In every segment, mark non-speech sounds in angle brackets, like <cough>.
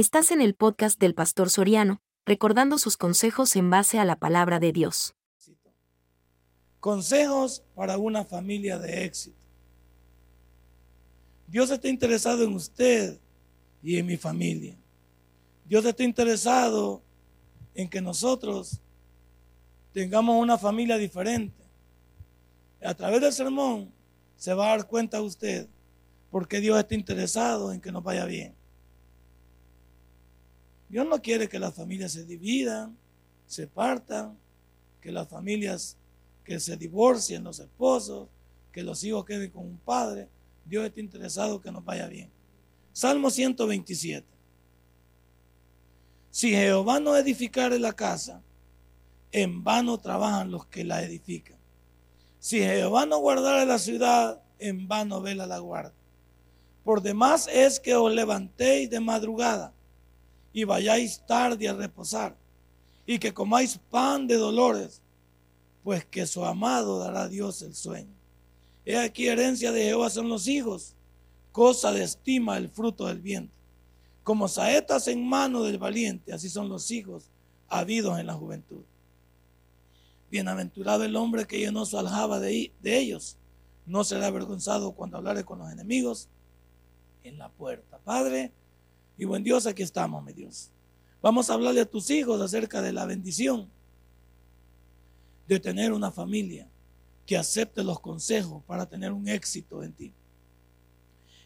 Estás en el podcast del Pastor Soriano, recordando sus consejos en base a la palabra de Dios. Consejos para una familia de éxito. Dios está interesado en usted y en mi familia. Dios está interesado en que nosotros tengamos una familia diferente. A través del sermón se va a dar cuenta usted porque Dios está interesado en que nos vaya bien. Dios no quiere que las familias se dividan, se partan, que las familias que se divorcien, los esposos, que los hijos queden con un padre. Dios está interesado que nos vaya bien. Salmo 127. Si Jehová no edificare la casa, en vano trabajan los que la edifican. Si Jehová no guardare la ciudad, en vano vela la guarda. Por demás es que os levantéis de madrugada y vayáis tarde a reposar, y que comáis pan de dolores, pues que su amado dará a Dios el sueño. He aquí herencia de Jehová son los hijos, cosa de estima el fruto del viento. Como saetas en mano del valiente, así son los hijos habidos en la juventud. Bienaventurado el hombre que llenó su aljaba de, de ellos, no será avergonzado cuando hablare con los enemigos en la puerta. Padre, y buen Dios, aquí estamos, mi Dios. Vamos a hablarle a tus hijos acerca de la bendición de tener una familia que acepte los consejos para tener un éxito en ti.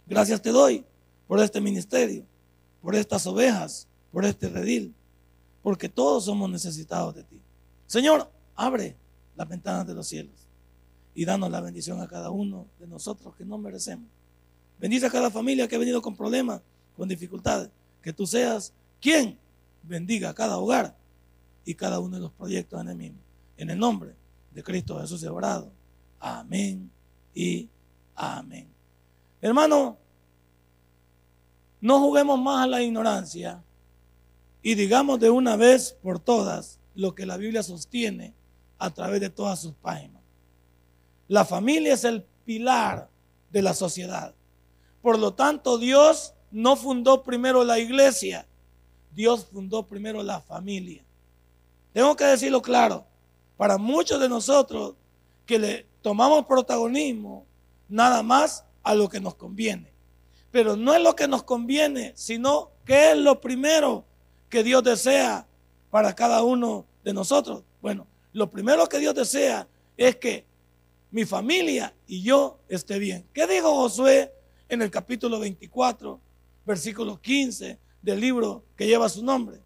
Gracias te doy por este ministerio, por estas ovejas, por este redil, porque todos somos necesitados de ti. Señor, abre las ventanas de los cielos y danos la bendición a cada uno de nosotros que no merecemos. Bendice a cada familia que ha venido con problemas con dificultades. Que tú seas quien bendiga cada hogar y cada uno de los proyectos enemigos. En el nombre de Cristo Jesús he. Amén y amén. Hermano, no juguemos más a la ignorancia y digamos de una vez por todas lo que la Biblia sostiene a través de todas sus páginas. La familia es el pilar de la sociedad. Por lo tanto, Dios no fundó primero la iglesia, Dios fundó primero la familia. Tengo que decirlo claro, para muchos de nosotros que le tomamos protagonismo nada más a lo que nos conviene. Pero no es lo que nos conviene, sino que es lo primero que Dios desea para cada uno de nosotros. Bueno, lo primero que Dios desea es que mi familia y yo esté bien. ¿Qué dijo Josué en el capítulo 24, versículo 15 del libro que lleva su nombre.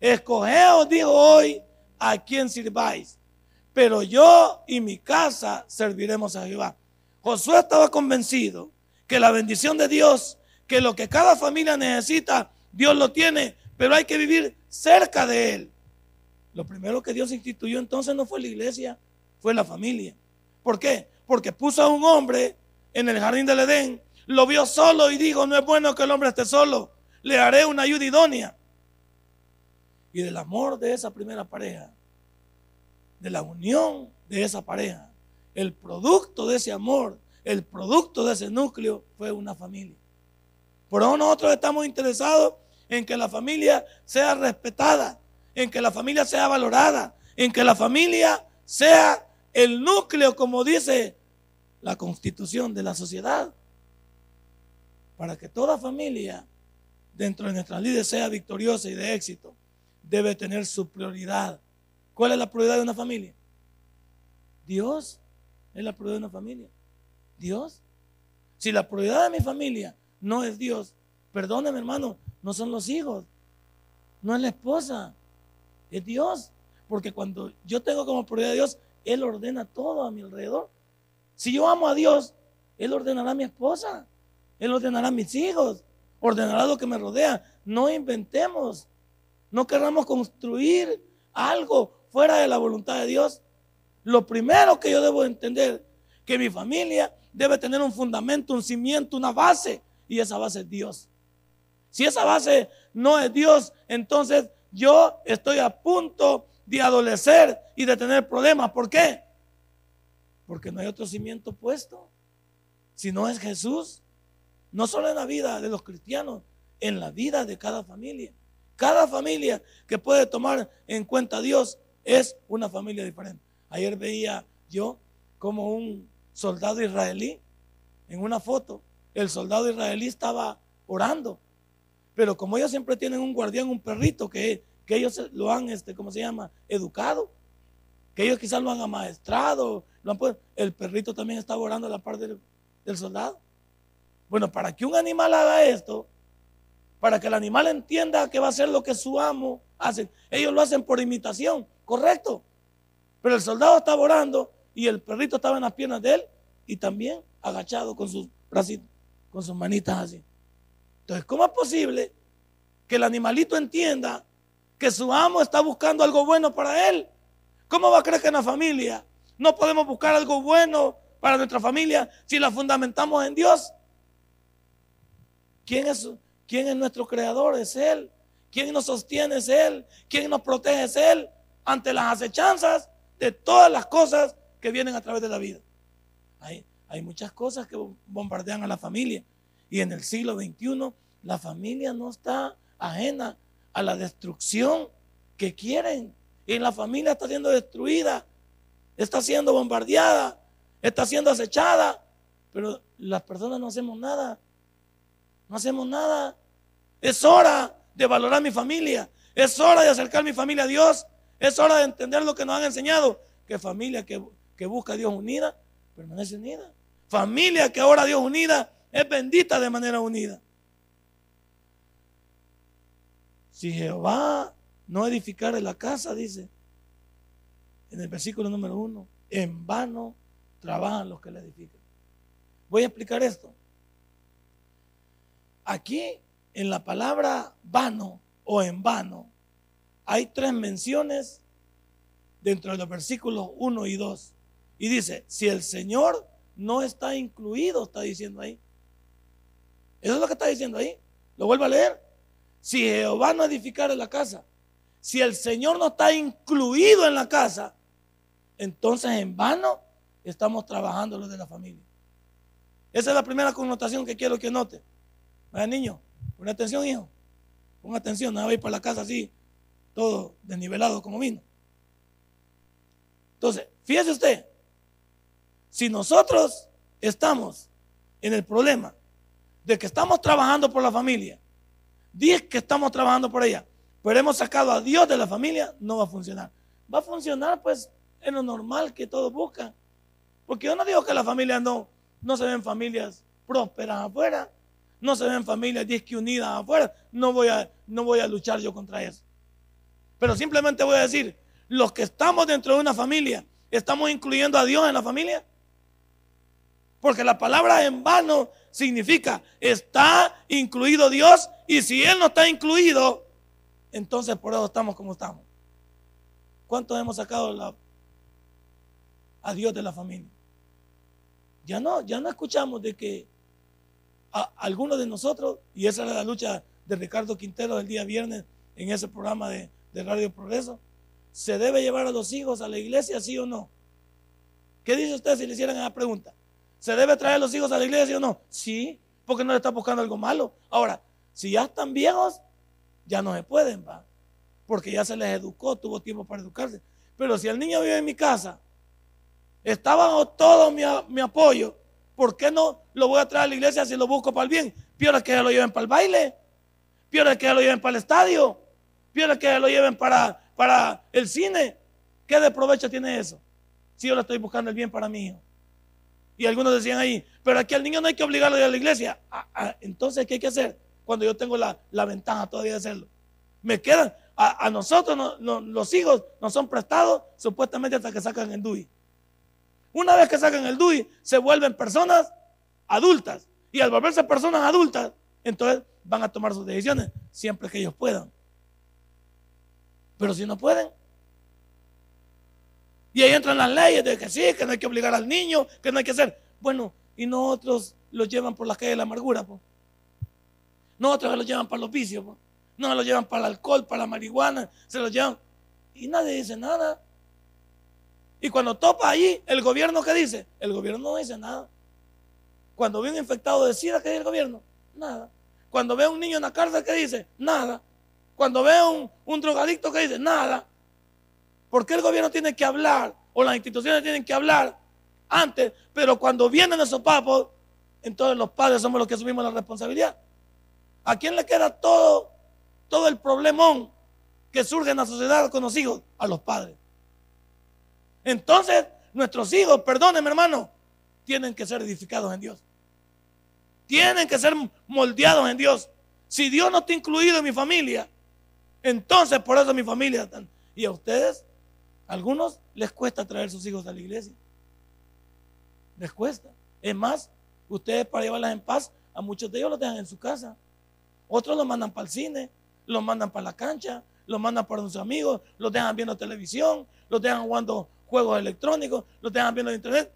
Escogeos, dijo hoy, a quien sirváis, pero yo y mi casa serviremos a Jehová. Josué estaba convencido que la bendición de Dios, que lo que cada familia necesita, Dios lo tiene, pero hay que vivir cerca de Él. Lo primero que Dios instituyó entonces no fue la iglesia, fue la familia. ¿Por qué? Porque puso a un hombre en el jardín del Edén lo vio solo y dijo, no es bueno que el hombre esté solo, le haré una ayuda idónea. Y del amor de esa primera pareja, de la unión de esa pareja, el producto de ese amor, el producto de ese núcleo fue una familia. Por eso nosotros estamos interesados en que la familia sea respetada, en que la familia sea valorada, en que la familia sea el núcleo, como dice la constitución de la sociedad para que toda familia dentro de nuestras líderes sea victoriosa y de éxito, debe tener su prioridad. ¿Cuál es la prioridad de una familia? Dios es la prioridad de una familia. Dios. Si la prioridad de mi familia no es Dios, perdóneme hermano, no son los hijos, no es la esposa, es Dios. Porque cuando yo tengo como prioridad a Dios, Él ordena todo a mi alrededor. Si yo amo a Dios, Él ordenará a mi esposa. Él ordenará a mis hijos, ordenará lo que me rodea. No inventemos, no queramos construir algo fuera de la voluntad de Dios. Lo primero que yo debo entender, que mi familia debe tener un fundamento, un cimiento, una base, y esa base es Dios. Si esa base no es Dios, entonces yo estoy a punto de adolecer y de tener problemas. ¿Por qué? Porque no hay otro cimiento puesto. Si no es Jesús, no solo en la vida de los cristianos, en la vida de cada familia. Cada familia que puede tomar en cuenta a Dios es una familia diferente. Ayer veía yo como un soldado israelí en una foto. El soldado israelí estaba orando. Pero como ellos siempre tienen un guardián, un perrito que, que ellos lo han, este, ¿cómo se llama? Educado. Que ellos quizás lo han amaestrado. Lo han, el perrito también estaba orando a la parte del, del soldado. Bueno, para que un animal haga esto, para que el animal entienda que va a hacer lo que su amo hace. Ellos lo hacen por imitación, correcto. Pero el soldado estaba orando y el perrito estaba en las piernas de él y también agachado con sus bracitos, con sus manitas así. Entonces, ¿cómo es posible que el animalito entienda que su amo está buscando algo bueno para él? ¿Cómo va a creer que en la familia no podemos buscar algo bueno para nuestra familia si la fundamentamos en Dios? ¿Quién es, ¿Quién es nuestro creador? Es Él. ¿Quién nos sostiene? Es Él. ¿Quién nos protege? Es Él. Ante las acechanzas de todas las cosas que vienen a través de la vida. Hay, hay muchas cosas que bombardean a la familia. Y en el siglo XXI la familia no está ajena a la destrucción que quieren. Y la familia está siendo destruida, está siendo bombardeada, está siendo acechada. Pero las personas no hacemos nada. No hacemos nada. Es hora de valorar mi familia. Es hora de acercar mi familia a Dios. Es hora de entender lo que nos han enseñado. Que familia que, busca a Dios unida, permanece unida. Familia que ahora Dios unida, es bendita de manera unida. Si Jehová no edificare la casa, dice en el versículo número uno, en vano trabajan los que la edifican. Voy a explicar esto. Aquí en la palabra vano o en vano hay tres menciones dentro de los versículos 1 y 2. Y dice, si el Señor no está incluido, está diciendo ahí. Eso es lo que está diciendo ahí. Lo vuelvo a leer. Si Jehová no edificara la casa, si el Señor no está incluido en la casa, entonces en vano estamos trabajando los de la familia. Esa es la primera connotación que quiero que note. Vaya niño, pon atención, hijo. Pon atención, no va a ir para la casa así, todo desnivelado como vino. Entonces, fíjese usted, si nosotros estamos en el problema de que estamos trabajando por la familia, diez que estamos trabajando por ella, pero hemos sacado a Dios de la familia, no va a funcionar. Va a funcionar pues en lo normal que todos buscan. Porque yo no digo que la familia no, no se ven familias prósperas afuera no se ven familias disque unidas afuera, no voy, a, no voy a luchar yo contra eso. Pero simplemente voy a decir, los que estamos dentro de una familia, ¿estamos incluyendo a Dios en la familia? Porque la palabra en vano significa, está incluido Dios y si Él no está incluido, entonces por eso estamos como estamos. ¿Cuántos hemos sacado a Dios de la familia? Ya no, ya no escuchamos de que algunos de nosotros, y esa era la lucha de Ricardo Quintero el día viernes en ese programa de, Radio Progreso, ¿se debe llevar a los hijos a la iglesia, sí o no? ¿Qué dice usted si le hicieran esa pregunta? ¿Se debe traer a los hijos a la iglesia, sí o no? Sí, porque no le está buscando algo malo. Ahora, si ya están viejos, ya no se pueden, va. Porque ya se les educó, tuvo tiempo para educarse. Pero si el niño vive en mi casa, estaba todo mi, mi apoyo, ¿por qué no lo voy a traer a la iglesia si lo busco para el bien? Peor que lo lleven para el baile, peor que lo lleven para el estadio, peor que lo lleven para, para el cine. ¿Qué de provecho tiene eso? Si yo le estoy buscando el bien para mi hijo. Y algunos decían ahí, pero aquí al niño no hay que obligarlo a ir a la iglesia. Ah, ah, entonces, ¿qué hay que hacer? Cuando yo tengo la, ventaja todavía de hacerlo. Me quedan, a, nosotros los hijos nos son prestados supuestamente hasta que sacan el DUI. Una vez que sacan el DUI, se vuelven personas adultas. Y al volverse personas adultas, entonces van a tomar sus decisiones siempre que ellos puedan. Pero si no pueden, y ahí entran las leyes de que sí, que no hay que obligar al niño, que no hay que hacer. Bueno, y nosotros los llevan por la calle de la amargura. no Nosotros los llevan para los vicios. No los llevan para el alcohol, para la marihuana, se los llevan. Y nadie dice nada. Y cuando topa ahí, el gobierno ¿qué dice? El gobierno no dice nada. Cuando viene infectado de SIDA, ¿qué dice el gobierno? Nada. Cuando ve a un niño en la cárcel, ¿qué dice? Nada. Cuando ve a un, un drogadicto, ¿qué dice? Nada. ¿Por qué el gobierno tiene que hablar o las instituciones tienen que hablar antes? Pero cuando vienen esos papos, entonces los padres somos los que asumimos la responsabilidad. ¿A quién le queda todo, todo el problemón que surge en la sociedad con los hijos? A los padres. Entonces, nuestros hijos, perdónenme hermano, tienen que ser edificados en Dios. Tienen que ser moldeados en Dios. Si Dios no está incluido en mi familia, entonces por eso mi familia. Y a ustedes, a algunos les cuesta traer sus hijos a la iglesia. Les cuesta. Es más, ustedes para llevarlas en paz, a muchos de ellos los dejan en su casa. Otros los mandan para el cine, los mandan para la cancha, los mandan para sus amigos, los dejan viendo televisión, los dejan jugando juegos electrónicos, los dejan viendo internet.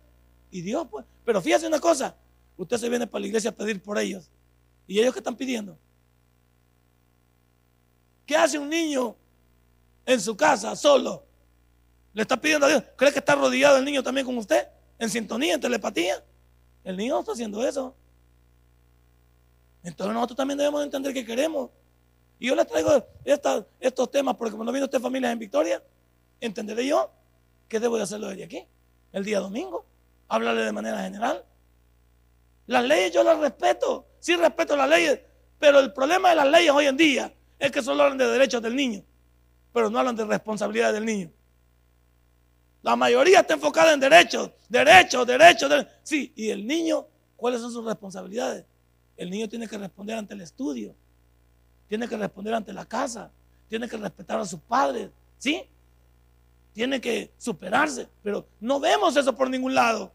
Y Dios, pues. Pero fíjese una cosa, usted se viene para la iglesia a pedir por ellos. ¿Y ellos qué están pidiendo? ¿Qué hace un niño en su casa solo? Le está pidiendo a Dios. ¿Cree que está rodeado el niño también con usted? ¿En sintonía, en telepatía? El niño no está haciendo eso. Entonces nosotros también debemos entender que queremos. Y yo les traigo estos temas porque cuando viene usted familias en Victoria, entenderé yo que debo de hacerlo desde aquí, el día domingo. Hablarle de manera general. Las leyes yo las respeto, sí respeto las leyes, pero el problema de las leyes hoy en día es que solo hablan de derechos del niño, pero no hablan de responsabilidad del niño. La mayoría está enfocada en derechos, derechos, derechos. derechos. Sí, y el niño, ¿cuáles son sus responsabilidades? El niño tiene que responder ante el estudio, tiene que responder ante la casa, tiene que respetar a sus padres, ¿sí? Tiene que superarse, pero no vemos eso por ningún lado.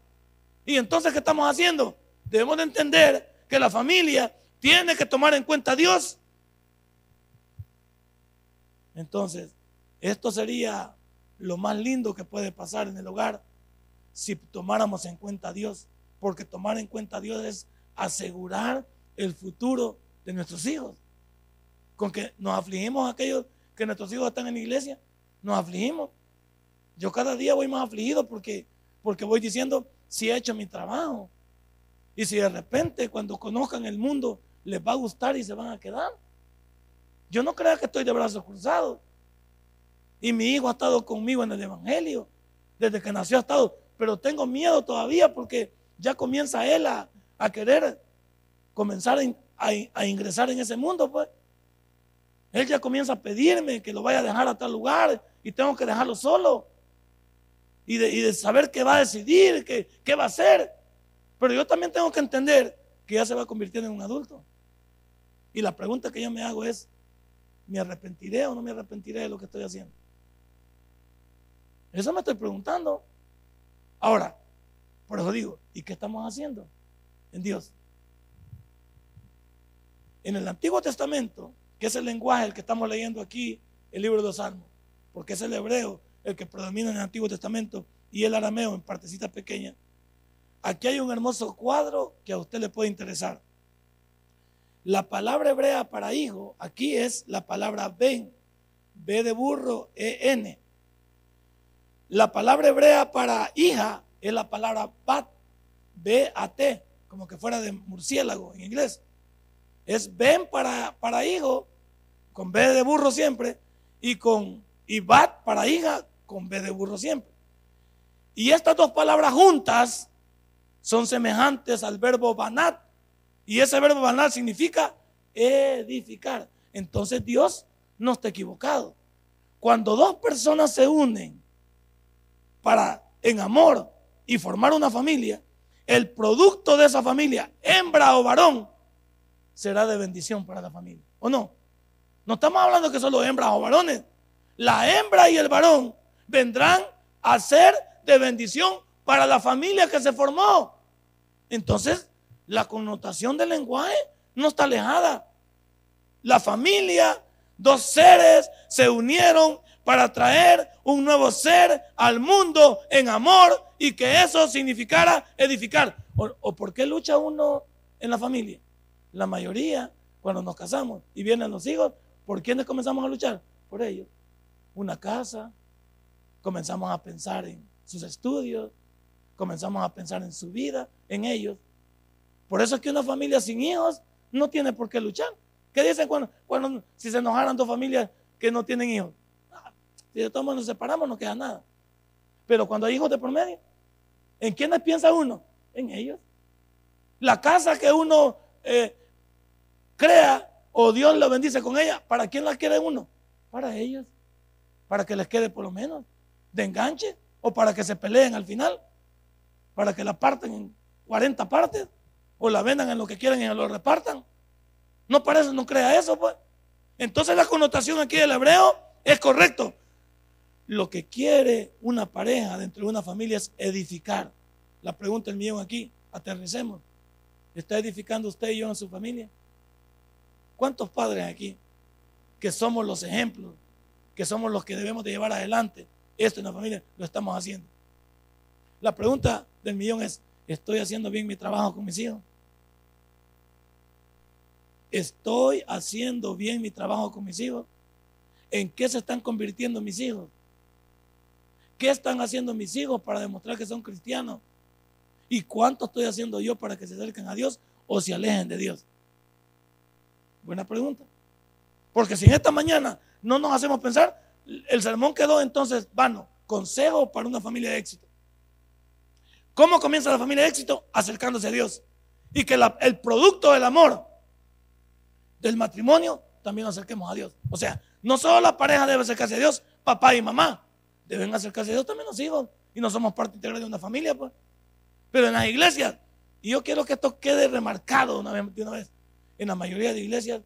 Y entonces, ¿qué estamos haciendo? Debemos de entender que la familia tiene que tomar en cuenta a Dios. Entonces, esto sería lo más lindo que puede pasar en el hogar si tomáramos en cuenta a Dios. Porque tomar en cuenta a Dios es asegurar el futuro de nuestros hijos. Con que nos afligimos aquellos que nuestros hijos están en la iglesia, nos afligimos. Yo cada día voy más afligido porque, porque voy diciendo, si he hecho mi trabajo. Y si de repente cuando conozcan el mundo les va a gustar y se van a quedar. Yo no creo que estoy de brazos cruzados. Y mi hijo ha estado conmigo en el Evangelio. Desde que nació ha estado. Pero tengo miedo todavía porque ya comienza él a, a querer comenzar a, ingresar en ese mundo, pues. Él ya comienza a pedirme que lo vaya a dejar a tal lugar y tengo que dejarlo solo. Y de, saber qué va a decidir, qué, qué va a hacer. Pero yo también tengo que entender que ya se va convirtiendo en un adulto. Y la pregunta que yo me hago es, ¿me arrepentiré o no me arrepentiré de lo que estoy haciendo? Eso me estoy preguntando. Ahora, por eso digo, ¿y qué estamos haciendo en Dios? En el Antiguo Testamento, que es el lenguaje el que estamos leyendo aquí, el libro de los Salmos, porque es el hebreo el que predomina en el Antiguo Testamento y el arameo en partecitas pequeñas. Aquí hay un hermoso cuadro que a usted le puede interesar. La palabra hebrea para hijo aquí es la palabra ben, B de burro, E-N. La palabra hebrea para hija es la palabra bat, B-A-T, como que fuera de murciélago en inglés es ven para, para hijo, con B de burro siempre, y con y bat para hija, con B de burro siempre. Y estas dos palabras juntas son semejantes al verbo banat. Y ese verbo banat significa edificar. Entonces Dios no está equivocado. Cuando dos personas se unen para en amor y formar una familia, el producto de esa familia, hembra o varón, será de bendición para la familia. ¿O no? No estamos hablando que solo hembras o varones. La hembra y el varón vendrán a ser de bendición para la familia que se formó. Entonces, la connotación del lenguaje no está alejada. La familia, dos seres se unieron para traer un nuevo ser al mundo en amor y que eso significara edificar. ¿O, por qué lucha uno en la familia? La mayoría, cuando nos casamos y vienen los hijos, ¿por quiénes comenzamos a luchar? Por ellos. Una casa, comenzamos a pensar en sus estudios, comenzamos a pensar en su vida, en ellos. Por eso es que una familia sin hijos no tiene por qué luchar. ¿Qué dicen cuando, cuando si se enojaran dos familias que no tienen hijos? Ah, si de todos nos separamos, no queda nada. Pero cuando hay hijos de por medio, ¿en quiénes piensa uno? En ellos. La casa que uno eh, crea o Dios lo bendice con ella, ¿para quién la quiere uno? Para ellos. Para que les quede por lo menos de enganche o para que se peleen al final. Para que la parten en 40 partes o la vendan en lo que quieran y lo repartan. No parece, no crea eso, pues. Entonces la connotación aquí del hebreo es correcto. Lo que quiere una pareja dentro de una familia es edificar. La pregunta del millón aquí, aterricemos. ¿Está edificando usted y yo en su familia? ¿Cuántos padres aquí que somos los ejemplos, que somos los que debemos de llevar adelante esto en la familia, lo estamos haciendo? La pregunta del millón es, ¿estoy haciendo bien mi trabajo con mis hijos? ¿Estoy haciendo bien mi trabajo con mis hijos? ¿En qué se están convirtiendo mis hijos? ¿Qué están haciendo mis hijos para demostrar que son cristianos? ¿Y cuánto estoy haciendo yo para que se acerquen a Dios o se alejen de Dios? Buena pregunta. Porque si en esta mañana no nos hacemos pensar, el sermón quedó entonces vano. Consejo para una familia de éxito. ¿Cómo comienza la familia de éxito? Acercándose a Dios. Y que el producto del amor del matrimonio también nos acerquemos a Dios. O sea, no solo la pareja debe acercarse a Dios, papá y mamá. Deben acercarse a Dios también los hijos. Y no somos parte integral de una familia, pues. Pero en las iglesias, y yo quiero que esto quede remarcado una vez, de una vez. En la mayoría de iglesias,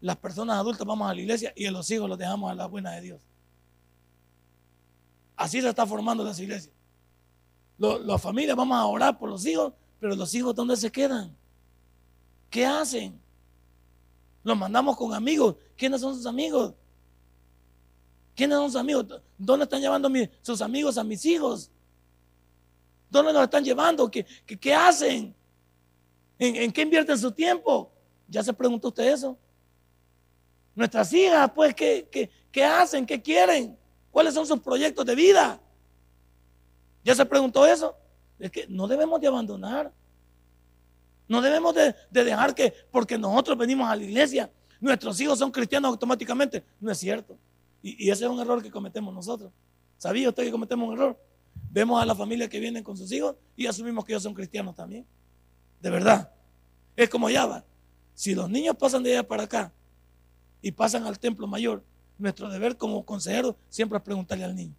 las personas adultas vamos a la iglesia y a los hijos los dejamos a la buena de Dios. Así se está formando las iglesias. las familias vamos a orar por los hijos, pero los hijos ¿dónde se quedan? ¿Qué hacen? Los mandamos con amigos. ¿Quiénes son sus amigos? ¿Quiénes son sus amigos? ¿Dónde están llevando sus amigos a mis hijos? ¿Dónde nos están llevando? ¿Qué, qué, hacen? ¿En, qué invierten su tiempo? ¿Ya se preguntó usted eso? Nuestras hijas, pues, ¿qué, qué, qué hacen? ¿Qué quieren? ¿Cuáles son sus proyectos de vida? ¿Ya se preguntó eso? Es que no debemos de abandonar. No debemos de, dejar que porque nosotros venimos a la iglesia, nuestros hijos son cristianos automáticamente. No es cierto. Y, y ese es un error que cometemos nosotros. ¿Sabía usted que cometemos un error? Vemos a la familia que vienen con sus hijos y asumimos que ellos son cristianos también. De verdad. Es como ya va. Si los niños pasan de allá para acá y pasan al templo mayor, nuestro deber como consejero siempre es preguntarle al niño.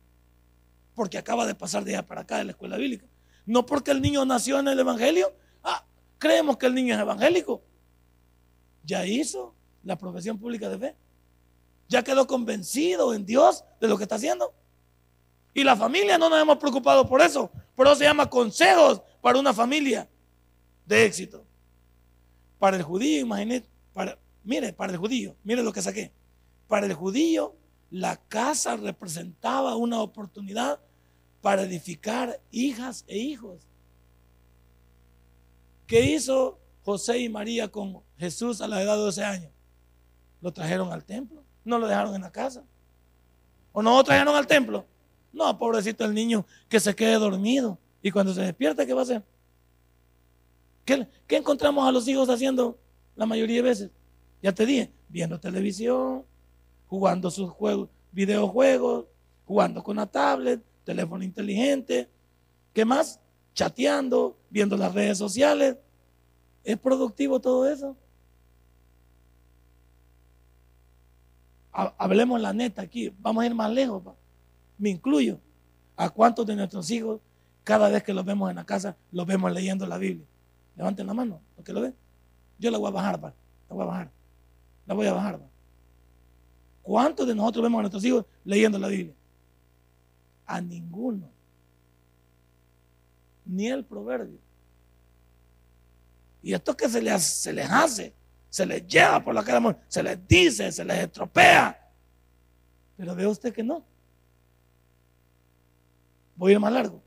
Porque acaba de pasar de allá para acá de la escuela bíblica. No porque el niño nació en el Evangelio, ah, creemos que el niño es evangélico. Ya hizo la profesión pública de fe. Ya quedó convencido en Dios de lo que está haciendo. Y la familia no nos hemos preocupado por eso. Por eso se llama consejos para una familia de éxito. Para el judío, imagínate, para, mire, para el judío, mire lo que saqué. Para el judío, la casa representaba una oportunidad para edificar hijas e hijos. ¿Qué hizo José y María con Jesús a la edad de 12 años? Lo trajeron al templo, no lo dejaron en la casa. ¿O no lo trajeron al templo? No, pobrecito el niño que se quede dormido. Y cuando se despierta, ¿qué va a hacer? ¿Qué, encontramos a los hijos haciendo la mayoría de veces? Ya te dije, viendo televisión, jugando sus juegos, videojuegos, jugando con la tablet, teléfono inteligente. ¿Qué más? Chateando, viendo las redes sociales. ¿Es productivo todo eso? Hablemos la neta aquí. Vamos a ir más lejos me incluyo, a cuántos de nuestros hijos, cada vez que los vemos en la casa, los vemos leyendo la Biblia. Levanten la mano, los que lo ven. Yo la voy a bajar, la voy a bajar. La voy a bajar. ¿Cuántos de nosotros vemos a nuestros hijos leyendo la Biblia? A ninguno. Ni el proverbio. Y esto que se les, hace, se les lleva por la cara, se les dice, se les estropea. Pero ve usted que no. Voy a ir más largo.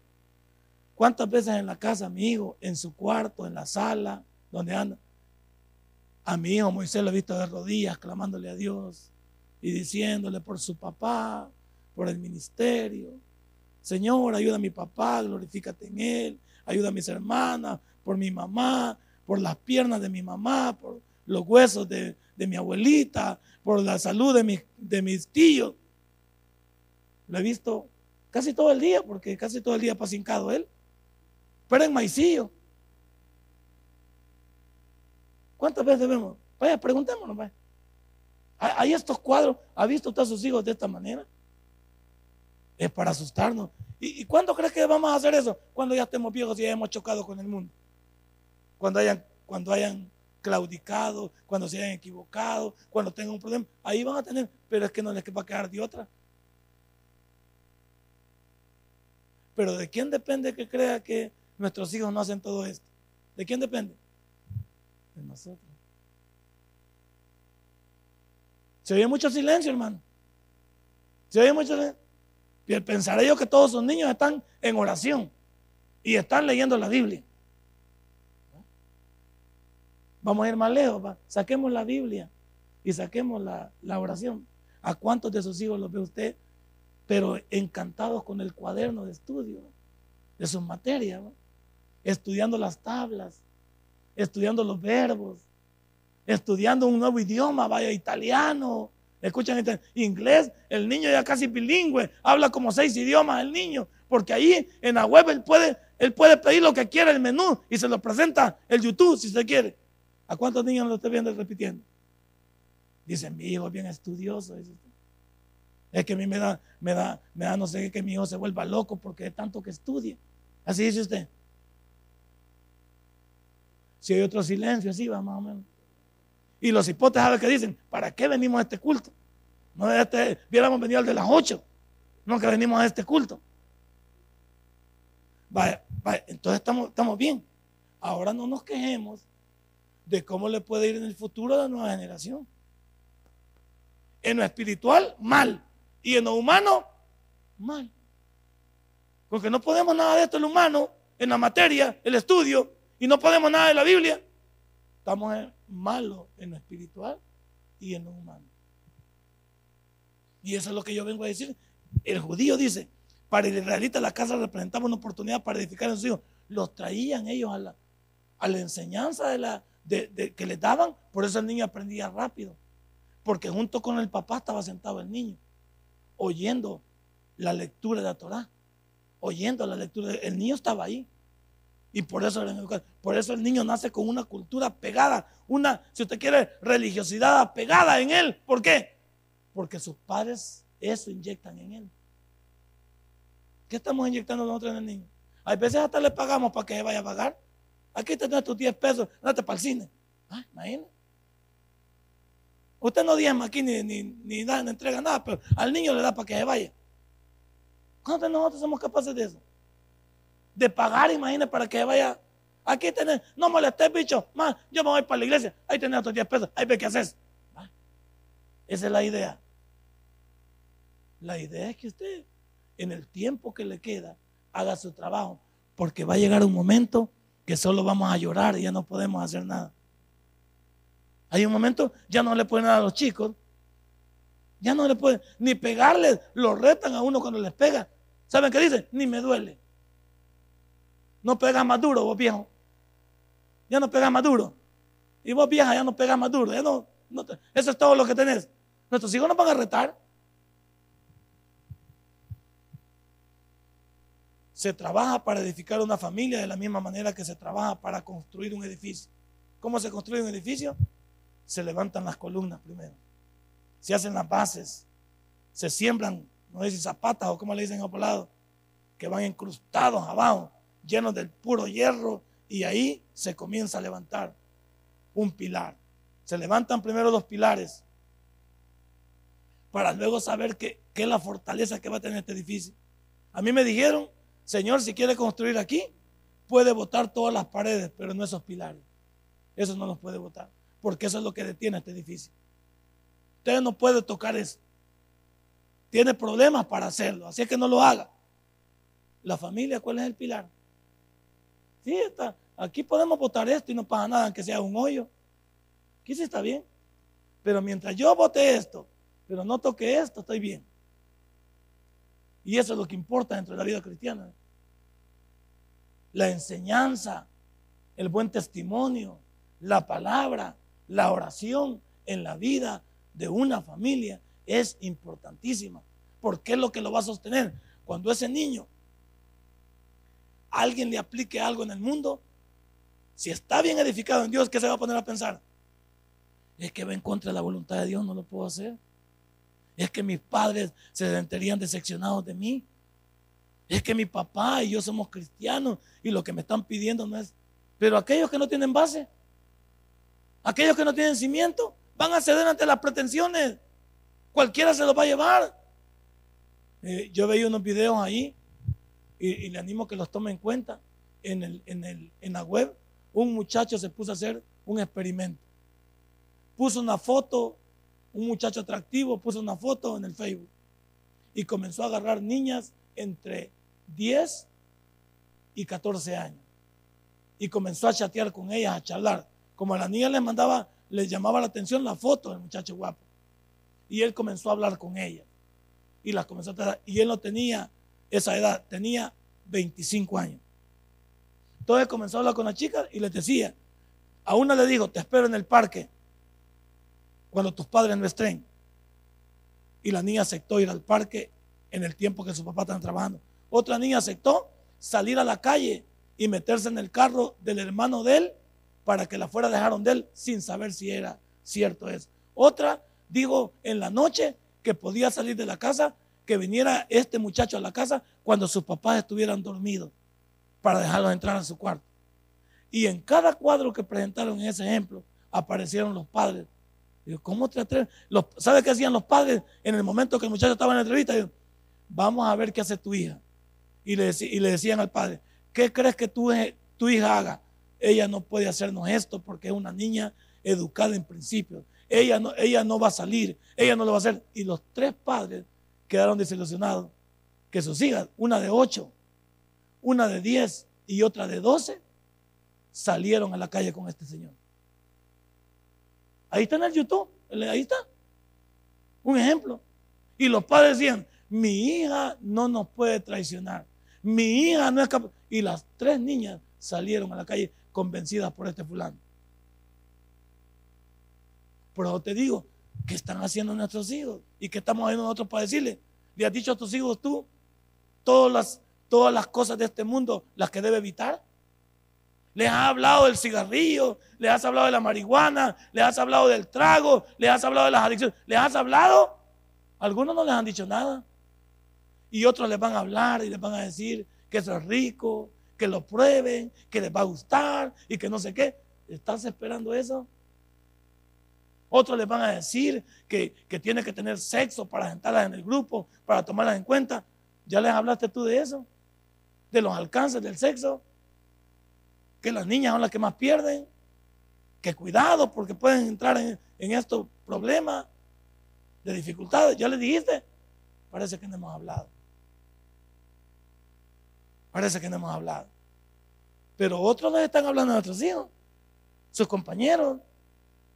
¿Cuántas veces en la casa, mi hijo, en su cuarto, en la sala, donde anda? A mi hijo Moisés lo he visto de rodillas clamándole a Dios y diciéndole por su papá, por el ministerio. Señor, ayuda a mi papá, glorifícate en él, ayuda a mis hermanas, por mi mamá, por las piernas de mi mamá, por, los huesos de, mi abuelita, por la salud de, de mis tíos. Lo he visto casi todo el día, porque casi todo el día pasa hincado él. Pero en maicillo. ¿Cuántas veces vemos? Vaya, preguntémonos, vaya. Hay estos cuadros. ¿Ha visto usted a sus hijos de esta manera? Es para asustarnos. ¿Y, cuándo crees que vamos a hacer eso? Cuando ya estemos viejos y hayamos chocado con el mundo. Cuando hayan, cuando hayan claudicado, cuando se hayan equivocado, cuando tengan un problema. Ahí van a tener, pero es que no les va a quedar de otra. Pero ¿de quién depende que crea que nuestros hijos no hacen todo esto? ¿De quién depende? De nosotros. Se oye mucho silencio, hermano. Se oye mucho silencio. Pensaré yo que todos esos niños están en oración y están leyendo la Biblia. Vamos a ir más lejos. Saquemos la Biblia y saquemos la oración. ¿A cuántos de sus hijos los ve usted pero encantados con el cuaderno de estudio de sus materias, estudiando las tablas, estudiando los verbos, estudiando un nuevo idioma, vaya italiano, escuchan inglés, el niño ya casi bilingüe, habla como seis idiomas el niño, porque ahí en la web él puede, él puede pedir lo que quiera el menú y se lo presenta el YouTube si se quiere. ¿A cuántos niños lo estoy viendo repitiendo? Dicen, mi hijo es bien estudioso. Es que a mí me da, me da, me da no sé que mi hijo se vuelva loco porque es tanto que estudie. Así dice usted. Si hay otro silencio, así va más o menos. Y los hipotes, ¿saben qué dicen? ¿Para qué venimos a este culto? No este, hubiéramos venido al de las ocho. No que venimos a este culto. Vaya, entonces estamos, estamos bien. Ahora no nos quejemos de cómo le puede ir en el futuro a la nueva generación. En lo espiritual, mal. Y en lo humano, mal. Porque no podemos nada de esto en lo humano, en la materia, el estudio, y no podemos nada de la Biblia. Estamos malos en lo espiritual y en lo humano. Y eso es lo que yo vengo a decir. El judío dice, para el israelita la casa representaba una oportunidad para edificar a sus hijos. Los traían ellos a la, a la enseñanza de la, de, que les daban, por eso el niño aprendía rápido. Porque junto con el papá estaba sentado el niño oyendo la lectura de la Torah, oyendo la lectura. el niño estaba ahí. Y por eso, por eso el niño nace con una cultura pegada, una, si usted quiere, religiosidad pegada en él. ¿Por qué? Porque sus padres eso inyectan en él. ¿Qué estamos inyectando nosotros en el niño? Hay veces hasta le pagamos para que vaya a pagar. Aquí tenés tus 10 pesos, date para el cine. Ah, imagínate. Usted no diezma aquí ni, ni, ni, da, entrega nada, pero al niño le da para que se vaya. ¿Cuántos de nosotros somos capaces de eso? De pagar, imagínese, para que vaya. Aquí tenés, no molestes, bicho. Más, yo me voy para la iglesia. Ahí tenés otros 10 pesos. Ahí ve qué haces. Esa es la idea. La idea es que usted, en el tiempo que le queda, haga su trabajo. Porque va a llegar un momento que solo vamos a llorar y ya no podemos hacer nada. Hay un momento, ya no le pueden dar a los chicos. Ya no le pueden ni pegarles, lo retan a uno cuando les pega. ¿Saben qué dicen? Ni me duele. No pega más duro, vos viejo. Ya no pega más duro. Y vos vieja ya no pega más duro. no, eso es todo lo que tenés. Nuestros hijos no van a retar. Se trabaja para edificar una familia de la misma manera que se trabaja para construir un edificio. ¿Cómo se construye un edificio? se levantan las columnas primero, se hacen las bases, se siembran, no sé si zapatas o como le dicen a otro lado, que van incrustados abajo, llenos del puro hierro, y ahí se comienza a levantar un pilar. Se levantan primero los pilares para luego saber qué, es la fortaleza que va a tener este edificio. A mí me dijeron, Señor, si quiere construir aquí, puede botar todas las paredes, pero no esos pilares. Eso no los puede botar porque eso es lo que detiene este edificio. Usted no puede tocar eso. Tiene problemas para hacerlo, así es que no lo haga. La familia, ¿cuál es el pilar? Sí, está. Aquí podemos botar esto y no pasa nada, aunque sea un hoyo. Aquí sí está bien. Pero mientras yo bote esto, pero no toque esto, estoy bien. Y eso es lo que importa dentro de la vida cristiana. La enseñanza, el buen testimonio, la palabra, la oración en la vida de una familia es importantísima. Porque es lo que lo va a sostener. Cuando ese niño, alguien le aplique algo en el mundo, si está bien edificado en Dios, ¿qué se va a poner a pensar? Es que va en contra de la voluntad de Dios, no lo puedo hacer. Es que mis padres se sentirían decepcionados de mí. Es que mi papá y yo somos cristianos y lo que me están pidiendo no es... Pero aquellos que no tienen base, aquellos que no tienen cimiento, van a ceder ante las pretensiones. Cualquiera se los va a llevar. Eh, yo veía unos videos ahí y, le animo que los tome en cuenta. En, el, en, el, en la web, un muchacho se puso a hacer un experimento. Puso una foto, un muchacho atractivo puso una foto en el Facebook y comenzó a agarrar niñas entre 10 y 14 años. Y comenzó a chatear con ellas, a charlar. Como a la niña les mandaba, les llamaba la atención la foto del muchacho guapo. Y él comenzó a hablar con ellas. Y las comenzó a tratar. Y él no tenía esa edad, tenía 25 años. Entonces comenzó a hablar con las chicas y les decía, a una le dijo, te espero en el parque cuando tus padres no estén. Y la niña aceptó ir al parque en el tiempo que sus papás estaban trabajando. Otra niña aceptó salir a la calle y meterse en el carro del hermano de él para que la fuera dejaron de él sin saber si era cierto eso. Otra dijo en la noche que podía salir de la casa, que viniera este muchacho a la casa cuando sus papás estuvieran dormidos para dejarlos entrar a su cuarto. Y en cada cuadro que presentaron en ese ejemplo aparecieron los padres. Digo, ¿cómo te atreves? ¿Sabe qué hacían los padres en el momento que el muchacho estaba en la entrevista? Digo, vamos a ver qué hace tu hija. Y le, y le decían al padre, ¿qué crees que tu, tu hija haga? ella no puede hacernos esto porque es una niña educada en principio. Ella no, ella no va a salir, ella no lo va a hacer. Y los tres padres quedaron desilusionados que sus hijas, una de ocho, una de diez y otra de doce, salieron a la calle con este señor. Ahí está en el YouTube, ahí está. Un ejemplo. Y los padres decían, mi hija no nos puede traicionar. Mi hija no es capaz. Y las tres niñas salieron a la calle convencidas por este fulano. Pero te digo, ¿qué están haciendo nuestros hijos? ¿Y qué estamos haciendo nosotros para decirle? ¿Le has dicho a tus hijos tú todas las, todas las cosas de este mundo, las que debe evitar? ¿Les has hablado del cigarrillo? ¿Les has hablado de la marihuana? ¿Les has hablado del trago? ¿Les has hablado de las adicciones? ¿Les has hablado? Algunos no les han dicho nada. Y otros les van a hablar y les van a decir que eso es rico, que lo prueben, que les va a gustar y que no sé qué. ¿Estás esperando eso? Otros les van a decir que, que tiene que tener sexo para sentarlas en el grupo, para tomarlas en cuenta. ¿Ya les hablaste tú de eso? De los alcances del sexo. Que las niñas son las que más pierden. Que cuidado porque pueden entrar en, en estos problemas de dificultades. ¿Ya les dijiste? Parece que no hemos hablado. Parece que no hemos hablado. Pero otros nos están hablando de nuestros hijos, sus compañeros,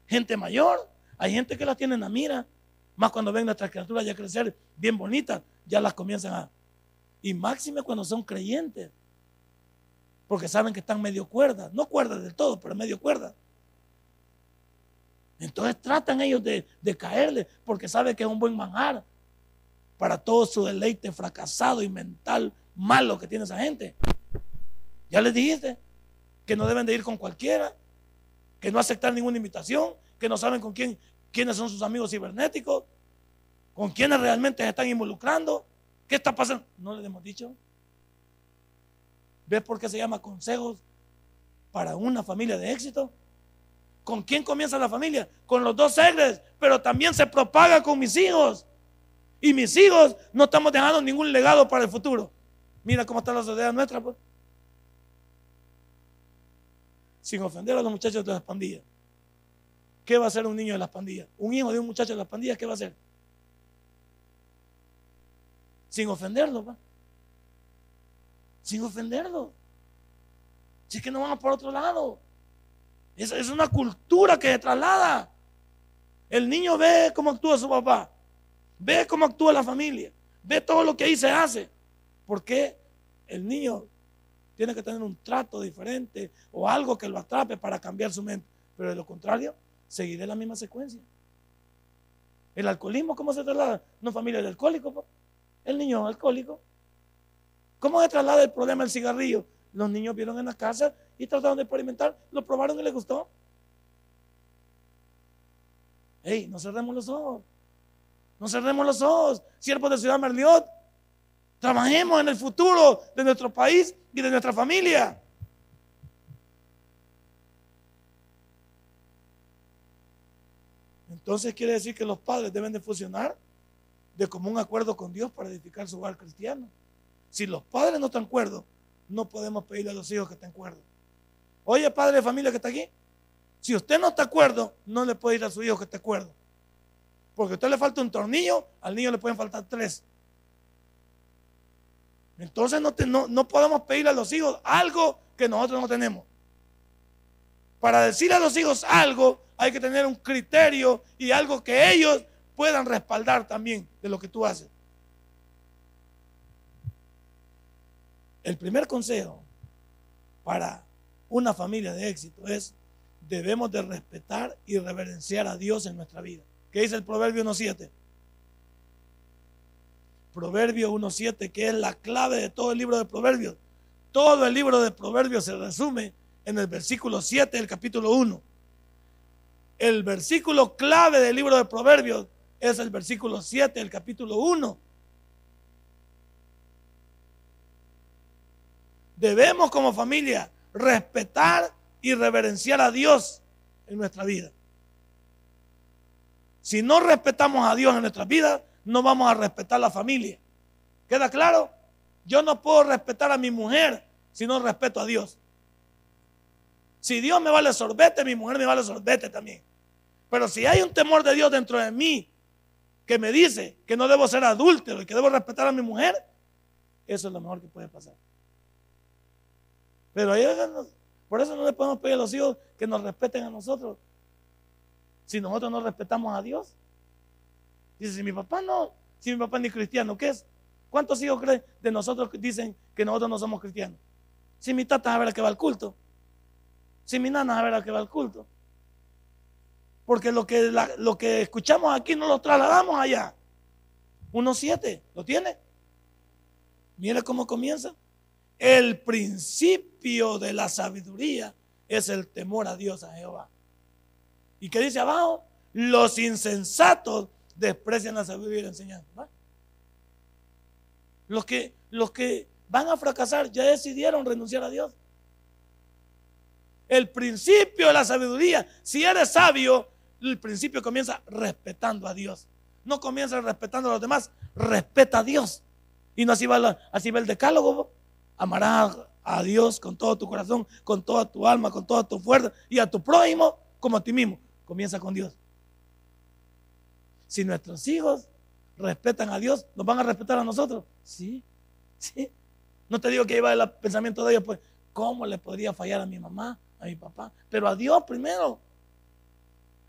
gente mayor. Hay gente que las tiene en la mira. Más cuando ven nuestras criaturas ya crecer bien bonitas, ya las comienzan a... Y máxime cuando son creyentes. Porque saben que están medio cuerdas. No cuerdas del todo, pero medio cuerdas. Entonces tratan ellos de, de caerle porque saben que es un buen manjar para todo su deleite fracasado y mental malo que tiene esa gente. Ya les dijiste que no deben de ir con cualquiera, que no aceptar ninguna invitación, que no saben con quién, quiénes son sus amigos cibernéticos, con quiénes realmente se están involucrando. ¿Qué está pasando? No les hemos dicho. ¿Ves por qué se llama consejos para una familia de éxito? ¿Con quién comienza la familia? Con los dos segres, pero también se propaga con mis hijos. Y mis hijos no estamos dejando ningún legado para el futuro. Mira cómo está la sociedad nuestra, pues. Sin ofender a los muchachos de las pandillas. ¿Qué va a hacer un niño de las pandillas? Un hijo de un muchacho de las pandillas, ¿qué va a hacer? Sin ofenderlo, pues. Sin ofenderlo. Si es que no vamos por otro lado. Es, es una cultura que se traslada. El niño ve cómo actúa su papá. Ve cómo actúa la familia. Ve todo lo que ahí se hace. ¿Por qué el niño tiene que tener un trato diferente o algo que lo atrape para cambiar su mente? Pero de lo contrario, seguiré la misma secuencia. El alcoholismo, ¿cómo se traslada? Una familia de alcohólicos, pues. el niño alcohólico. ¿Cómo se traslada el problema del cigarrillo? Los niños vieron en la casa y trataron de experimentar, lo probaron y les gustó. Ey, no cerremos los ojos. No cerremos los ojos. Siervos de Ciudad Merliot. Trabajemos en el futuro de nuestro país y de nuestra familia. Entonces quiere decir que los padres deben de fusionar de común acuerdo con Dios para edificar su hogar cristiano. Si los padres no están de no podemos pedirle a los hijos que estén de. Oye, padre de familia que está aquí, si usted no está de acuerdo, no le puede ir a su hijo que esté de acuerdo. Porque a usted le falta un tornillo, al niño le pueden faltar tres. Entonces no, no, podemos pedirle a los hijos algo que nosotros no tenemos. Para decir a los hijos algo, hay que tener un criterio y algo que ellos puedan respaldar también de lo que tú haces. El primer consejo para una familia de éxito es debemos de respetar y reverenciar a Dios en nuestra vida. ¿Qué dice el Proverbio 1.7? Proverbio 1.7, que es la clave de todo el libro de Proverbios. Todo el libro de Proverbios se resume en el versículo 7 del capítulo 1. El versículo clave del libro de Proverbios es el versículo 7 del capítulo 1. Debemos como familia respetar y reverenciar a Dios en nuestra vida. Si no respetamos a Dios en nuestra vida, no vamos a respetar la familia. ¿Queda claro? Yo no puedo respetar a mi mujer si no respeto a Dios. Si Dios me vale sorbete, mi mujer me vale sorbete también. Pero si hay un temor de Dios dentro de mí que me dice que no debo ser adúltero y que debo respetar a mi mujer, eso es lo mejor que puede pasar. Pero por eso no le podemos pedir a los hijos que nos respeten a nosotros. Si nosotros no respetamos a Dios. Dice, si mi papá no, si mi papá ni cristiano, ¿qué es? ¿Cuántos hijos creen de nosotros que dicen que nosotros no somos cristianos? Si mi tata a ver a que va al culto. Si mi nana a ver a que va al culto. Porque lo que, lo que escuchamos aquí no lo trasladamos allá. Uno siete, ¿lo tiene? Mire cómo comienza. El principio de la sabiduría es el temor a Dios, a Jehová. ¿Y qué dice abajo? Los insensatos desprecian la sabiduría y la enseñanza. Los que, los que van a fracasar ya decidieron renunciar a Dios. El principio de la sabiduría, si eres sabio, el principio comienza respetando a Dios. No comienza respetando a los demás, respeta a Dios. Y no así va, así va el decálogo. Amarás a Dios con todo tu corazón, con toda tu alma, con toda tu fuerza y a tu prójimo como a ti mismo. Comienza con Dios. Si nuestros hijos respetan a Dios, ¿nos van a respetar a nosotros? Sí, sí. No te digo que iba el pensamiento de ellos, pues, ¿cómo le podría fallar a mi mamá, a mi papá? Pero a Dios primero.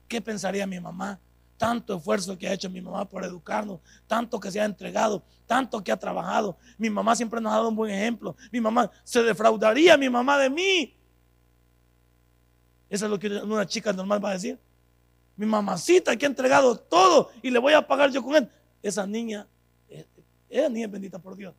¿Qué pensaría mi mamá? tanto esfuerzo que ha hecho mi mamá por educarnos, tanto que se ha entregado, tanto que ha trabajado. Mi mamá siempre nos ha dado un buen ejemplo. Mi mamá se defraudaría mi mamá de mí. Eso es lo que una chica normal va a decir. Mi mamacita que ha entregado todo y le voy a pagar yo con él. Esa niña, eh, esa niña es bendita por Dios.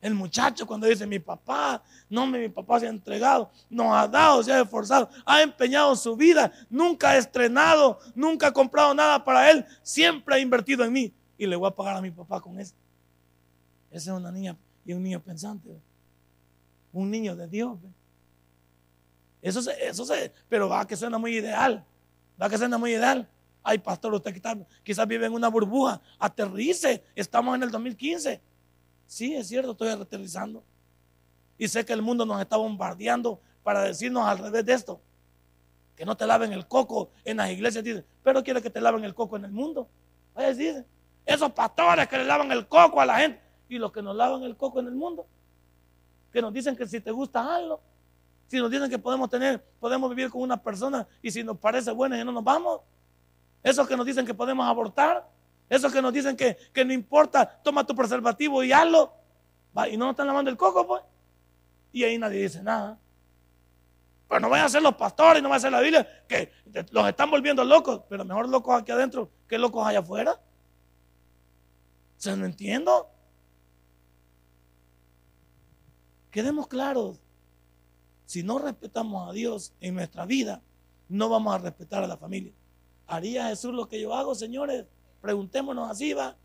El muchacho cuando dice, mi papá, no, mi papá se ha entregado, nos ha dado, se ha esforzado, ha empeñado su vida, nunca ha estrenado, nunca ha comprado nada para él, siempre ha invertido en mí y le voy a pagar a mi papá con eso. Esa es una niña y un niño pensante, un niño de Dios. Eso eso se, pero va que suena muy ideal, va que suena muy ideal. Ay, pastor, usted quizás vive en una burbuja, aterrice, estamos en el 2015. Sí, es cierto, estoy aterrizando. Y sé que el mundo nos está bombardeando para decirnos al revés de esto. Que no te laven el coco en las iglesias, dicen, pero quiere que te laven el coco en el mundo. Vaya, dicen, esos pastores que le lavan el coco a la gente y los que nos lavan el coco en el mundo. Que nos dicen que si te gusta algo, si nos dicen que podemos tener, podemos vivir con una persona y si nos parece buena y no nos vamos. Esos que nos dicen que podemos abortar, esos que nos dicen que, no importa, toma tu preservativo y hazlo. y no nos están lavando el coco, pues. Y ahí nadie dice nada. Pero no vayan a ser los pastores, no vayan a ser la Biblia, que los están volviendo locos, pero mejor locos aquí adentro que locos allá afuera. ¿Se no entiendo? Quedemos claros. Si no respetamos a Dios en nuestra vida, no vamos a respetar a la familia. ¿Haría Jesús lo que yo hago, señores? Preguntémonos así, va.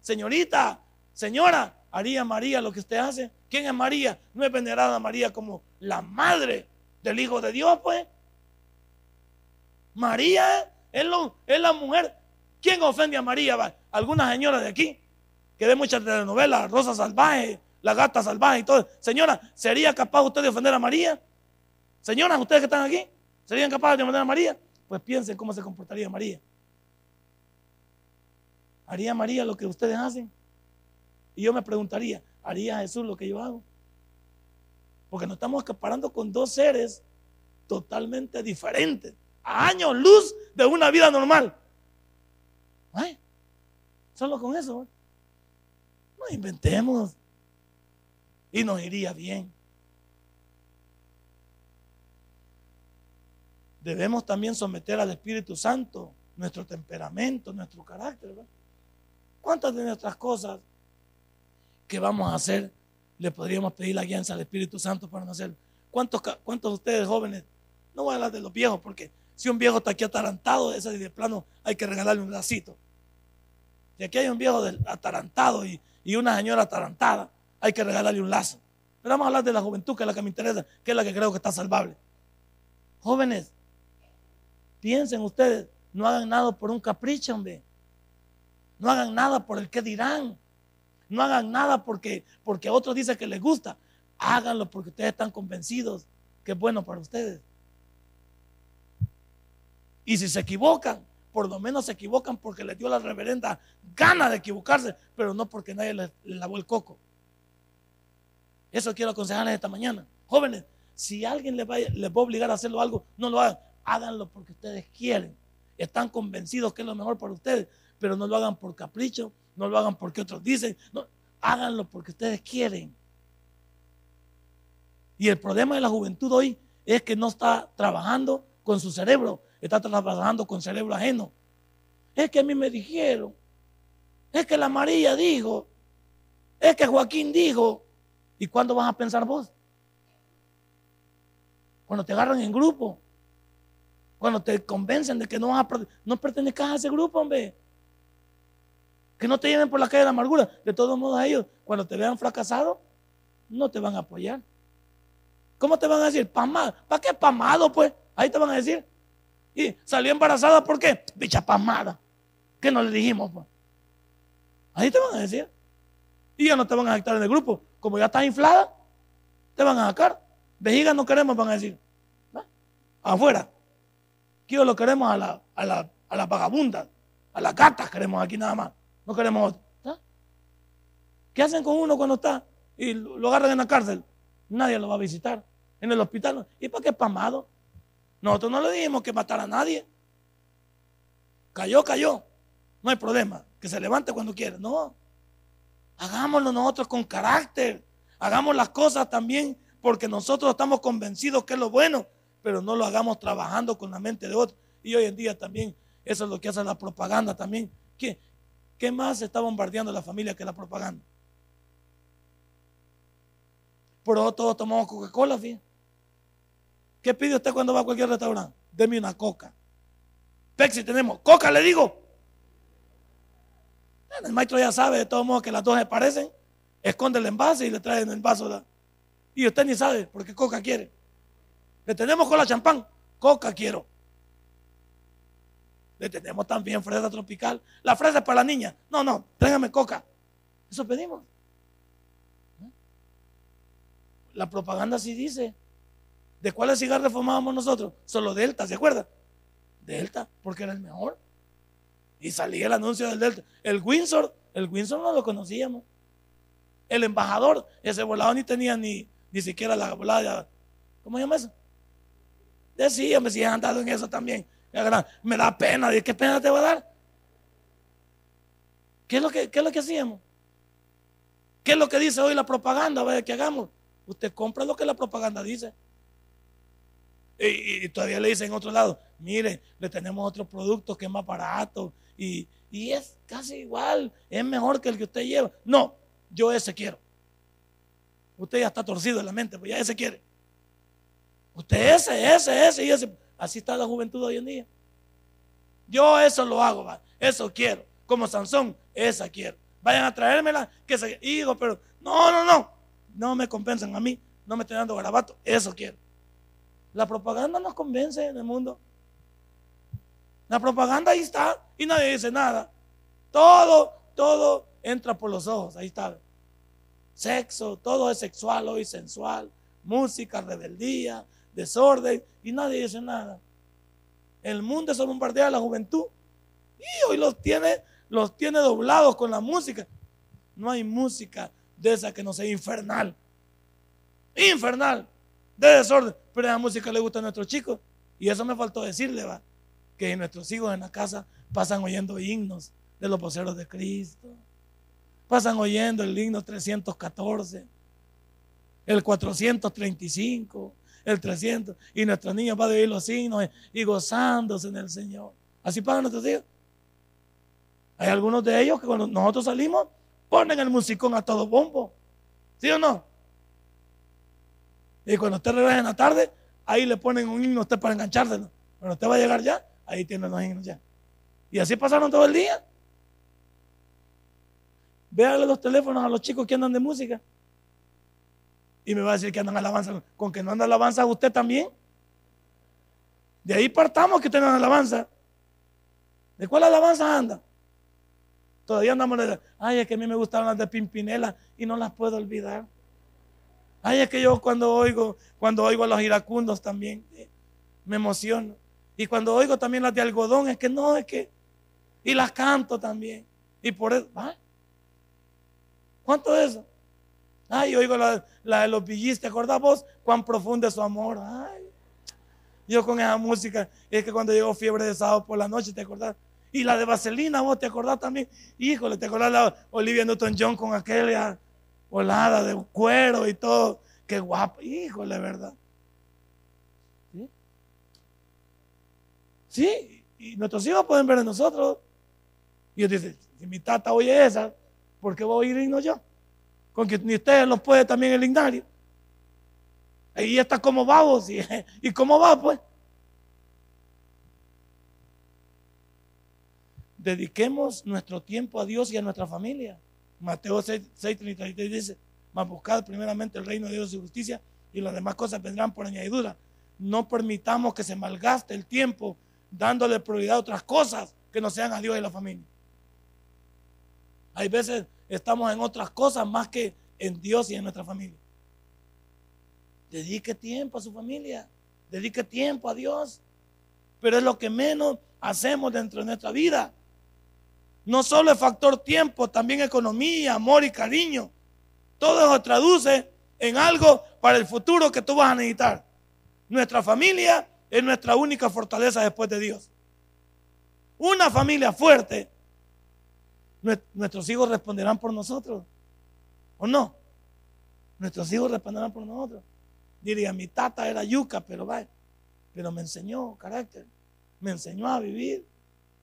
Señorita, señora, ¿haría María lo que usted hace? ¿Quién es María? No es venerada María como la madre del Hijo de Dios, pues. María es, la mujer. ¿Quién ofende a María? Algunas señoras de aquí, que ve muchas telenovelas, Rosa Salvaje, la gata salvaje y todo. Señora, ¿sería capaz usted de ofender a María? Señoras, ustedes que están aquí, ¿serían capaces de ofender a María? Pues piensen cómo se comportaría María. ¿Haría María lo que ustedes hacen? Y yo me preguntaría, ¿haría Jesús lo que yo hago? Porque nos estamos comparando con dos seres totalmente diferentes, a años luz de una vida normal. ¿Ay? Solo con eso. No inventemos y nos iría bien. Debemos también someter al Espíritu Santo nuestro temperamento, nuestro carácter. ¿Cuántas de nuestras cosas que vamos a hacer le podríamos pedir la guianza al Espíritu Santo para no hacer? ¿Cuántos, ¿Cuántos de ustedes jóvenes? No voy a hablar de los viejos porque si un viejo está aquí atarantado, ese de plano hay que regalarle un bracito. Si aquí hay un viejo atarantado y, y una señora atarantada, hay que regalarle un lazo. Pero vamos a hablar de la juventud, que es la que me interesa, que es la que creo que está salvable. Jóvenes, piensen ustedes, no hagan nada por un capricho, hombre. No hagan nada por el que dirán. No hagan nada porque, porque otros dicen que les gusta. Háganlo porque ustedes están convencidos que es bueno para ustedes. Y si se equivocan, por lo menos se equivocan porque les dio la reverenda gana de equivocarse, pero no porque nadie les lavó el coco. Eso quiero aconsejarles esta mañana. Jóvenes, si alguien les va, les va a obligar a hacerlo algo, no lo hagan. Háganlo porque ustedes quieren. Están convencidos que es lo mejor para ustedes, pero no lo hagan por capricho, no lo hagan porque otros dicen. No, háganlo porque ustedes quieren. Y el problema de la juventud hoy es que no está trabajando con su cerebro, está trabajando con cerebro ajeno. Es que a mí me dijeron, es que la María dijo, es que Joaquín dijo, ¿Y cuándo vas a pensar vos? Cuando te agarran en grupo. Cuando te convencen de que no, vas a, no pertenezcas a ese grupo, hombre. Que no te lleven por la calle de la amargura. De todos modos, ellos, cuando te vean fracasado, no te van a apoyar. ¿Cómo te van a decir? Pamado. ¿Para qué pamado, pues? Ahí te van a decir. Y salió embarazada, ¿por qué? Bicha pamada. ¿Qué no le dijimos, pues? Ahí te van a decir. Y ya no te van a aceptar en el grupo como ya estás inflada, te van a sacar. Vejiga no queremos, van a decir. Afuera. Aquí lo queremos a la, a la, a la vagabunda, a las gatas queremos aquí nada más. No queremos otro. ¿Qué hacen con uno cuando está y lo agarran en la cárcel? Nadie lo va a visitar. En el hospital. ¿Y para qué pamado? Nosotros no le dijimos que matara a nadie. Cayó, cayó. No hay problema. Que se levante cuando quiera. No. Hagámoslo nosotros con carácter. Hagamos las cosas también porque nosotros estamos convencidos que es lo bueno, pero no lo hagamos trabajando con la mente de otros. Y hoy en día también eso es lo que hace la propaganda también. ¿Qué, qué más está bombardeando la familia que la propaganda? Pero todos tomamos Coca-Cola, fíjate. ¿Qué pide usted cuando va a cualquier restaurante? Deme una coca. Pepsi tenemos. Coca, le digo. El maestro ya sabe de todos modos que las dos se parecen. Esconde el envase y le traen el vaso. Y usted ni sabe porque coca quiere. Le tenemos con la champán. Coca quiero. Le tenemos también fresa tropical. La fresa es para la niña. No, no, tráigame coca. Eso pedimos. La propaganda sí dice. ¿De cuáles cigarros fumábamos nosotros? Solo Delta, ¿se acuerda? Delta, porque era el mejor. Y salía el anuncio del Delta. El Windsor, el Windsor no lo conocíamos. El embajador, ese volador ni tenía ni, ni siquiera la volada. ¿Cómo se llama eso? Decía, me si han andado en eso también. Me da pena. ¿Qué pena te va a dar? ¿Qué es lo que, qué es lo que hacíamos? ¿Qué es lo que dice hoy la propaganda? Vaya que hagamos. Usted compra lo que la propaganda dice. Y, todavía le dicen en otro lado, mire, le tenemos otro producto que es más barato y, y es casi igual, es mejor que el que usted lleva. No, yo ese quiero. Usted ya está torcido en la mente, pues ya ese quiere. Usted ese, ese, ese y ese. Así está la juventud hoy en día. Yo eso lo hago, va. eso quiero. Como Sansón, esa quiero. Vayan a traérmela, que se hijo, pero no, no, no. No me compensan a mí, no me estén dando garabato, eso quiero. La propaganda nos convence en el mundo. La propaganda ahí está y nadie dice nada. Todo, todo entra por los ojos, ahí está. Sexo, todo es sexual hoy, sensual, música, rebeldía, desorden y nadie dice nada. El mundo se bombardea a la juventud y hoy los tiene, los tiene doblados con la música. No hay música de esa que no sea infernal. Infernal, de desorden. Pero esa música le gusta a nuestros chicos. Y eso me faltó decirle, va, que nuestros hijos en la casa pasan oyendo himnos de los voceros de Cristo. Pasan oyendo el himno 314, el 435, el 300. Y nuestros niños van a oír los signos y gozándose en el Señor. Así pagan nuestros hijos. Hay algunos de ellos que cuando nosotros salimos ponen el musicón a todo bombo. ¿Sí o no? Y cuando usted regresa en la tarde, ahí le ponen un himno a usted para enganchárselo. Cuando usted va a llegar ya, ahí tiene los himnos ya. Y así pasaron todo el día. Véale los teléfonos a los chicos que andan de música. Y me va a decir que andan alabanza. Con que no anda alabanza usted también. De ahí partamos que anda alabanza. ¿De cuál alabanza anda? Todavía andamos de, ay, es que a mí me gustaban las de Pimpinela y no las puedo olvidar. Ay, es que yo cuando oigo, cuando oigo a los iracundos también eh, me emociono. Y cuando oigo también las de algodón, es que no, es que, y las canto también. Y por eso, ¿ah? ¿Cuánto es eso? Ay, oigo la, de los billis, ¿te acordás vos? Cuán profundo es su amor. Ay, yo con esa música, es que cuando llegó fiebre de sábado por la noche, ¿te acordás? Y la de Vaselina, vos te acordás también. Híjole, ¿te acordás la Olivia Newton-John con aquella volada de cuero y todo? Qué guapo, híjole, ¿verdad? ¿Sí? Sí, y nuestros hijos pueden ver en nosotros. Y ellos dicen, si mi tata oye esa, ¿por qué voy a ir y no yo? Con que ni ustedes los puede también el ignario. Ahí está como vamos y, <laughs> y cómo va pues. dediquemos nuestro tiempo a Dios y a nuestra familia. Mateo 6, 33 dice, mas buscad primeramente el reino de Dios y justicia y las demás cosas vendrán por añadidura. No permitamos que se malgaste el tiempo dándole prioridad a otras cosas que no sean a Dios y la familia. Hay veces estamos en otras cosas más que en Dios y en nuestra familia. Dedique tiempo a su familia, dedique tiempo a Dios, pero es lo que menos hacemos dentro de nuestra vida. No solo es factor tiempo, también economía, amor y cariño. Todo eso traduce en algo para el futuro que tú vas a necesitar. Nuestra familia es nuestra única fortaleza después de Dios. Una familia fuerte, nuestros hijos responderán por nosotros. ¿O no? Nuestros hijos responderán por nosotros. Diría, mi tata era yuca, pero va, pero me enseñó carácter, me enseñó a vivir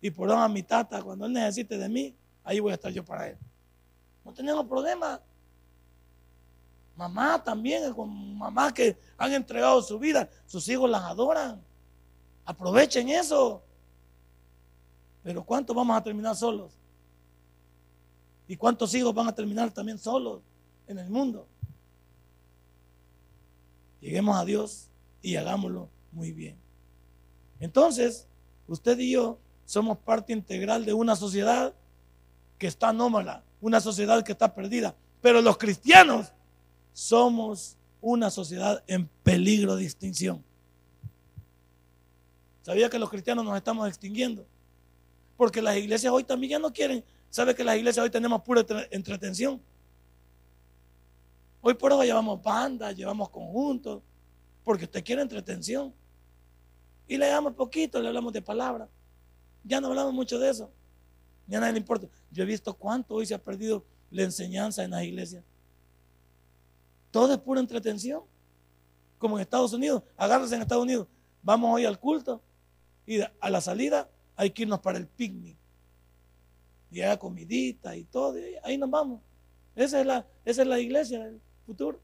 y por a mi tata, cuando él necesite de mí, ahí voy a estar yo para él. No tenemos problema. Mamá también, con mamás que han entregado su vida, sus hijos las adoran. Aprovechen eso. Pero ¿cuántos vamos a terminar solos? ¿Y cuántos hijos van a terminar también solos en el mundo? Lleguemos a Dios y hagámoslo muy bien. Entonces, usted y yo somos parte integral de una sociedad que está anómala, una sociedad que está perdida. Pero los cristianos somos una sociedad en peligro de extinción. ¿Sabía que los cristianos nos estamos extinguiendo? Porque las iglesias hoy también ya no quieren. ¿Sabe que las iglesias hoy tenemos pura entretención? Hoy por hoy llevamos bandas, llevamos conjuntos, porque usted quiere entretención. Y le damos poquito, le hablamos de palabras. Ya no hablamos mucho de eso. Ya nadie le importa. Yo he visto cuánto hoy se ha perdido la enseñanza en las iglesias. Todo es pura entretención. Como en Estados Unidos. Agárrense en Estados Unidos. vamos hoy al culto y a la salida hay que irnos para el picnic. Y hay comidita y todo, ahí nos vamos. Esa es, la, esa es la iglesia del futuro.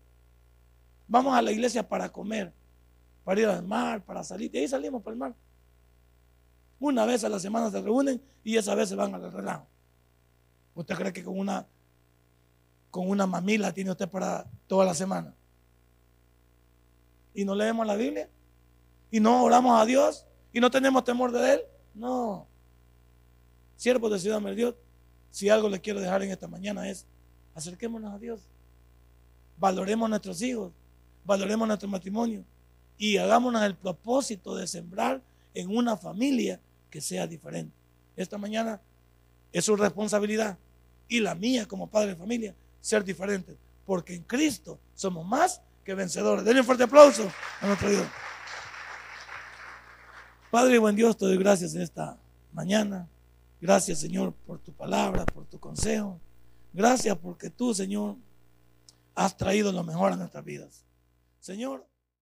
Vamos a la iglesia para comer, para ir al mar, para salir. Y ahí salimos para el mar. Una vez a la semana se reúnen y esa vez se van al relajo. ¿Usted cree que con una, con una mamila tiene usted para toda la semana? ¿Y no leemos la Biblia? ¿Y no oramos a Dios? ¿Y no tenemos temor de Él? No. Siervos de Ciudad Dios, si algo le quiero dejar en esta mañana es, acerquémonos a Dios. Valoremos a nuestros hijos, valoremos nuestro matrimonio y hagámonos el propósito de sembrar en una familia que sea diferente. Esta mañana es su responsabilidad y la mía como padre de familia ser diferente, porque en Cristo somos más que vencedores. Denle un fuerte aplauso a nuestro Dios. Padre buen Dios, te doy gracias en esta mañana. Gracias, Señor, por tu palabra, por tu consejo. Gracias porque tú, Señor, has traído lo mejor a nuestras vidas. Señor.